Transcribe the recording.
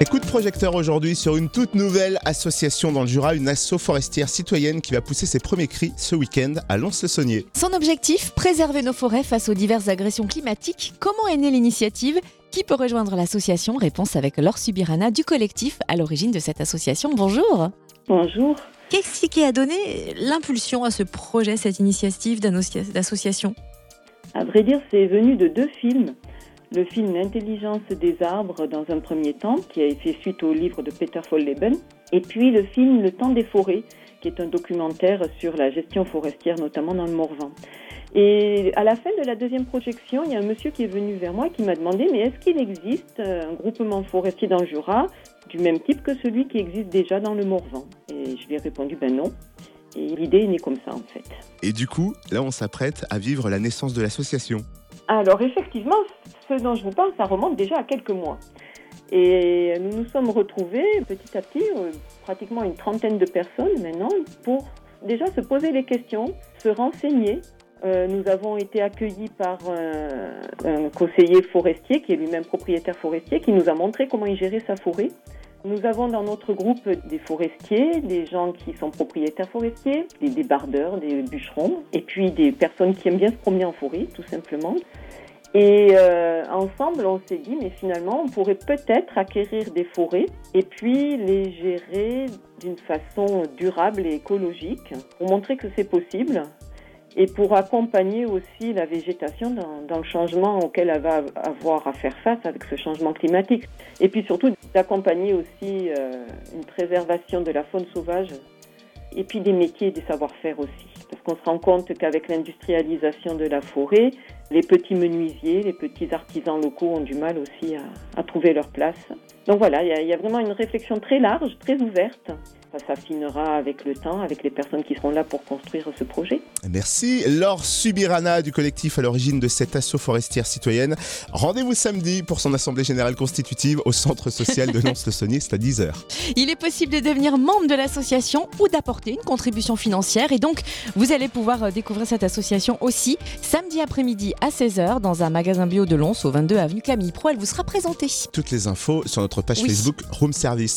Et coup de projecteur aujourd'hui sur une toute nouvelle association dans le Jura, une asso forestière citoyenne qui va pousser ses premiers cris ce week-end à Lons-le-Saunier. Son objectif, préserver nos forêts face aux diverses agressions climatiques. Comment est née l'initiative? Qui peut rejoindre l'association? Réponse avec Laure Subirana du collectif à l'origine de cette association. Bonjour. Bonjour. Qu'est-ce qui a donné l'impulsion à ce projet, cette initiative d'association? À vrai dire, c'est venu de deux films le film L'intelligence des arbres dans un premier temps, qui a été suite au livre de Peter Folleben, et puis le film Le temps des forêts, qui est un documentaire sur la gestion forestière, notamment dans le Morvan. Et à la fin de la deuxième projection, il y a un monsieur qui est venu vers moi qui m'a demandé mais est-ce qu'il existe un groupement forestier dans le Jura du même type que celui qui existe déjà dans le Morvan? Et je lui ai répondu ben non. Et l'idée est née comme ça en fait. Et du coup, là on s'apprête à vivre la naissance de l'association. Alors effectivement, ce dont je vous parle, ça remonte déjà à quelques mois. Et nous nous sommes retrouvés petit à petit, euh, pratiquement une trentaine de personnes maintenant, pour déjà se poser les questions, se renseigner. Euh, nous avons été accueillis par euh, un conseiller forestier qui est lui-même propriétaire forestier, qui nous a montré comment il gérait sa forêt. Nous avons dans notre groupe des forestiers, des gens qui sont propriétaires forestiers, des débardeurs, des bûcherons, et puis des personnes qui aiment bien se promener en forêt, tout simplement. Et euh, ensemble, on s'est dit, mais finalement, on pourrait peut-être acquérir des forêts et puis les gérer d'une façon durable et écologique pour montrer que c'est possible et pour accompagner aussi la végétation dans, le changement auquel elle va avoir à faire face avec ce changement climatique. Et puis surtout d'accompagner aussi euh, une préservation de la faune sauvage et puis des métiers et des savoir-faire aussi. Parce qu'on se rend compte qu'avec l'industrialisation de la forêt, les petits menuisiers, les petits artisans locaux ont du mal aussi à, trouver leur place. Donc voilà, il y, a vraiment une réflexion très large, très ouverte ça s'affinera avec le temps, avec les personnes qui seront là pour construire ce projet. Merci. Laure Subirana du collectif à l'origine de cette asso forestière citoyenne. Rendez-vous samedi pour son assemblée générale constitutive au centre social de Lons-le-Saunier, c'est à 10h. Il est possible de devenir membre de l'association ou d'apporter une contribution financière et donc vous allez pouvoir euh, découvrir cette association aussi samedi après-midi à 16h dans un magasin bio de Lons au 22 avenue Camille Pro. Elle vous sera présentée. Toutes les infos sur notre page Facebook Room Service.